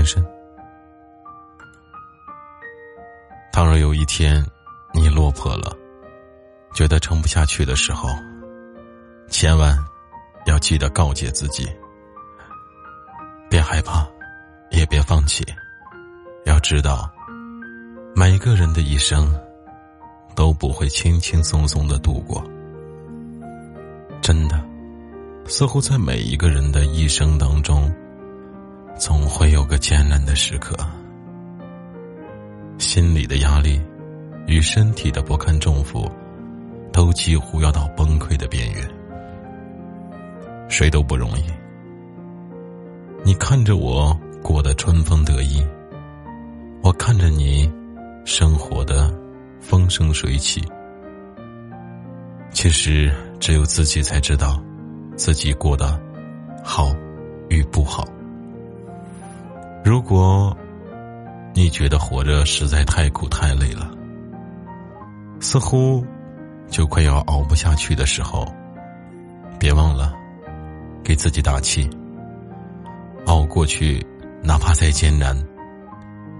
情深。倘若有一天你落魄了，觉得撑不下去的时候，千万要记得告诫自己：别害怕，也别放弃。要知道，每个人的一生都不会轻轻松松的度过。真的，似乎在每一个人的一生当中，总会有个艰难的时刻。心里的压力与身体的不堪重负，都几乎要到崩溃的边缘。谁都不容易。你看着我过得春风得意。我看着你，生活的风生水起。其实只有自己才知道，自己过得好与不好。如果你觉得活着实在太苦太累了，似乎就快要熬不下去的时候，别忘了给自己打气。熬过去，哪怕再艰难。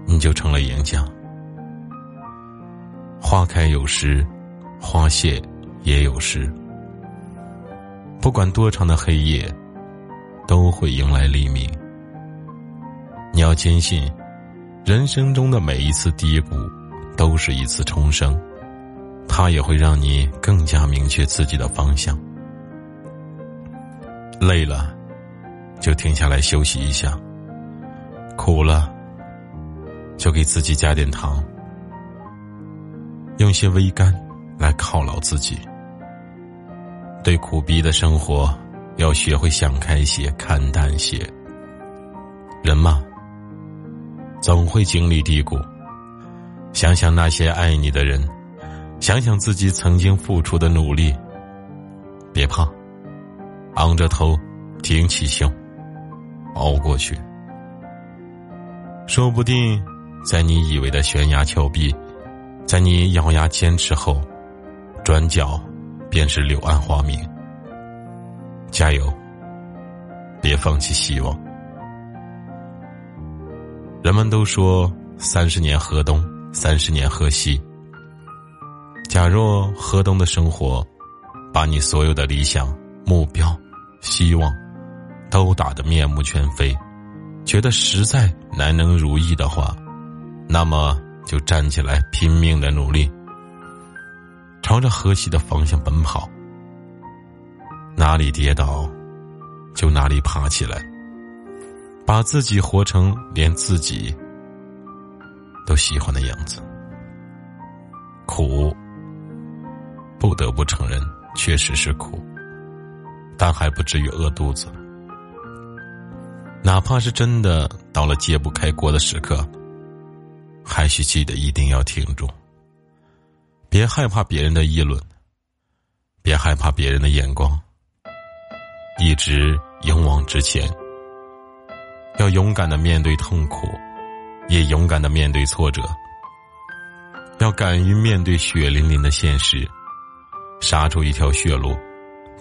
你就成了赢家。花开有时，花谢也有时。不管多长的黑夜，都会迎来黎明。你要坚信，人生中的每一次低谷，都是一次重生，它也会让你更加明确自己的方向。累了，就停下来休息一下。苦了。就给自己加点糖，用些微甘来犒劳自己。对苦逼的生活，要学会想开些、看淡些。人嘛，总会经历低谷。想想那些爱你的人，想想自己曾经付出的努力。别怕，昂着头，挺起胸，熬过去。说不定。在你以为的悬崖峭壁，在你咬牙坚持后，转角便是柳暗花明。加油，别放弃希望。人们都说三十年河东，三十年河西。假若河东的生活，把你所有的理想、目标、希望，都打得面目全非，觉得实在难能如意的话。那么就站起来，拼命的努力，朝着河西的方向奔跑。哪里跌倒，就哪里爬起来，把自己活成连自己都喜欢的样子。苦，不得不承认，确实是苦，但还不至于饿肚子。哪怕是真的到了揭不开锅的时刻。还需记得一定要挺住，别害怕别人的议论，别害怕别人的眼光，一直勇往直前。要勇敢的面对痛苦，也勇敢的面对挫折。要敢于面对血淋淋的现实，杀出一条血路，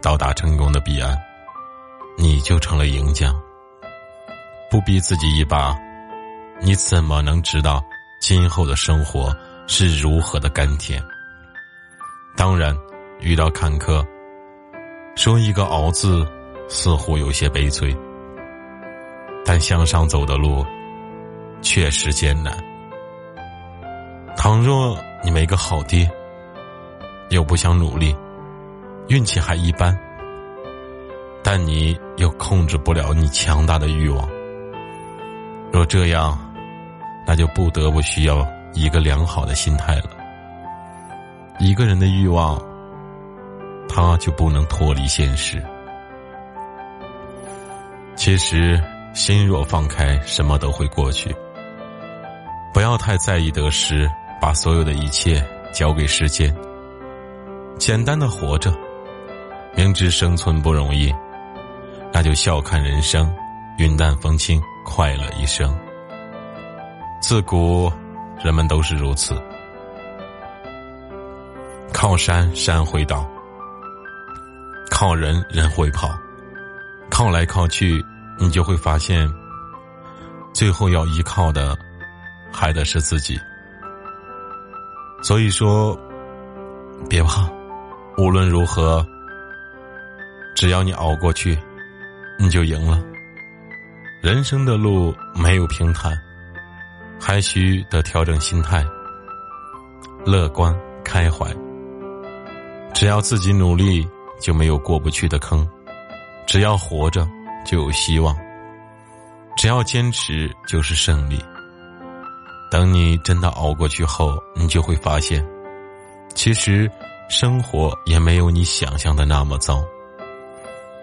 到达成功的彼岸，你就成了赢家。不逼自己一把，你怎么能知道？今后的生活是如何的甘甜？当然，遇到坎坷，说一个“熬”字，似乎有些悲催。但向上走的路，确实艰难。倘若你没个好爹，又不想努力，运气还一般，但你又控制不了你强大的欲望。若这样，那就不得不需要一个良好的心态了。一个人的欲望，他就不能脱离现实。其实，心若放开，什么都会过去。不要太在意得失，把所有的一切交给时间。简单的活着，明知生存不容易，那就笑看人生，云淡风轻，快乐一生。自古，人们都是如此。靠山山会倒，靠人人会跑，靠来靠去，你就会发现，最后要依靠的还得是自己。所以说，别怕，无论如何，只要你熬过去，你就赢了。人生的路没有平坦，还需得调整心态，乐观开怀。只要自己努力，就没有过不去的坑；只要活着，就有希望；只要坚持，就是胜利。等你真的熬过去后，你就会发现，其实生活也没有你想象的那么糟。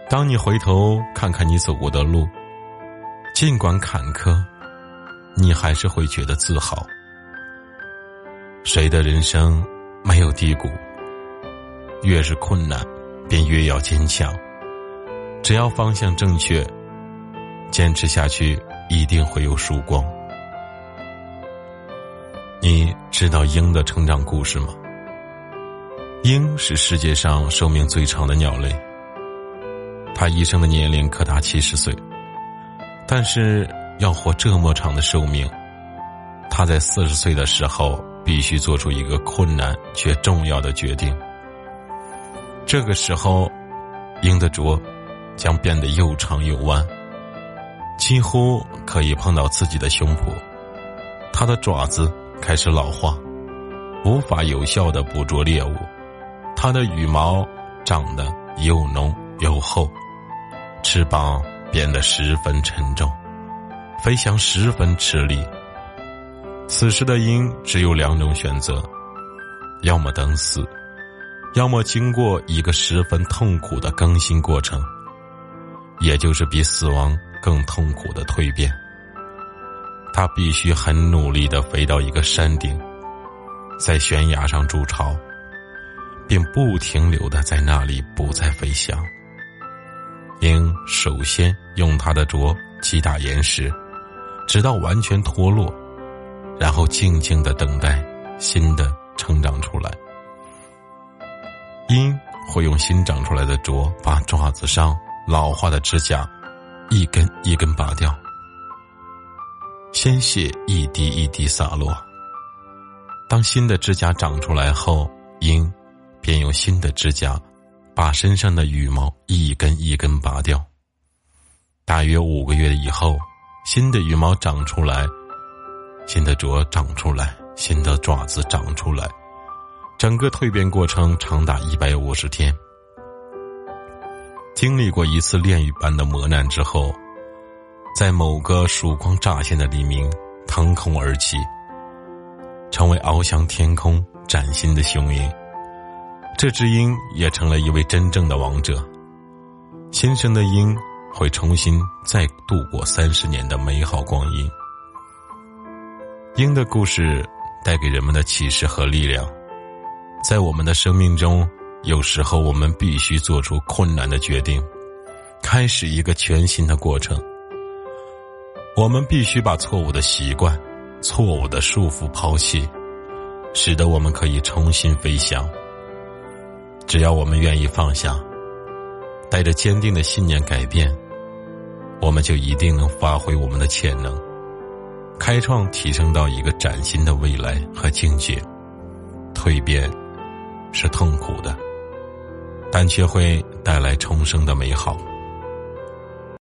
当你回头看看你走过的路，尽管坎坷，你还是会觉得自豪。谁的人生没有低谷？越是困难，便越要坚强。只要方向正确，坚持下去，一定会有曙光。你知道鹰的成长故事吗？鹰是世界上寿命最长的鸟类，它一生的年龄可达七十岁。但是要活这么长的寿命，它在四十岁的时候必须做出一个困难却重要的决定。这个时候，鹰的啄将变得又长又弯，几乎可以碰到自己的胸脯。它的爪子开始老化，无法有效的捕捉猎物。它的羽毛长得又浓又厚，翅膀。变得十分沉重，飞翔十分吃力。此时的鹰只有两种选择：要么等死，要么经过一个十分痛苦的更新过程，也就是比死亡更痛苦的蜕变。他必须很努力的飞到一个山顶，在悬崖上筑巢，并不停留的在那里不再飞翔。鹰首先用它的啄击打岩石，直到完全脱落，然后静静的等待新的成长出来。鹰会用新长出来的啄把爪子上老化的指甲一根一根拔掉，鲜血一滴一滴洒落。当新的指甲长出来后，鹰便用新的指甲。把身上的羽毛一根一根拔掉。大约五个月以后，新的羽毛长出来，新的啄长出来，新的爪子长出来，整个蜕变过程长达一百五十天。经历过一次炼狱般的磨难之后，在某个曙光乍现的黎明，腾空而起，成为翱翔天空、崭新的雄鹰。这只鹰也成了一位真正的王者。新生的鹰会重新再度过三十年的美好光阴。鹰的故事带给人们的启示和力量，在我们的生命中，有时候我们必须做出困难的决定，开始一个全新的过程。我们必须把错误的习惯、错误的束缚抛弃，使得我们可以重新飞翔。只要我们愿意放下，带着坚定的信念改变，我们就一定能发挥我们的潜能，开创提升到一个崭新的未来和境界。蜕变是痛苦的，但却会带来重生的美好。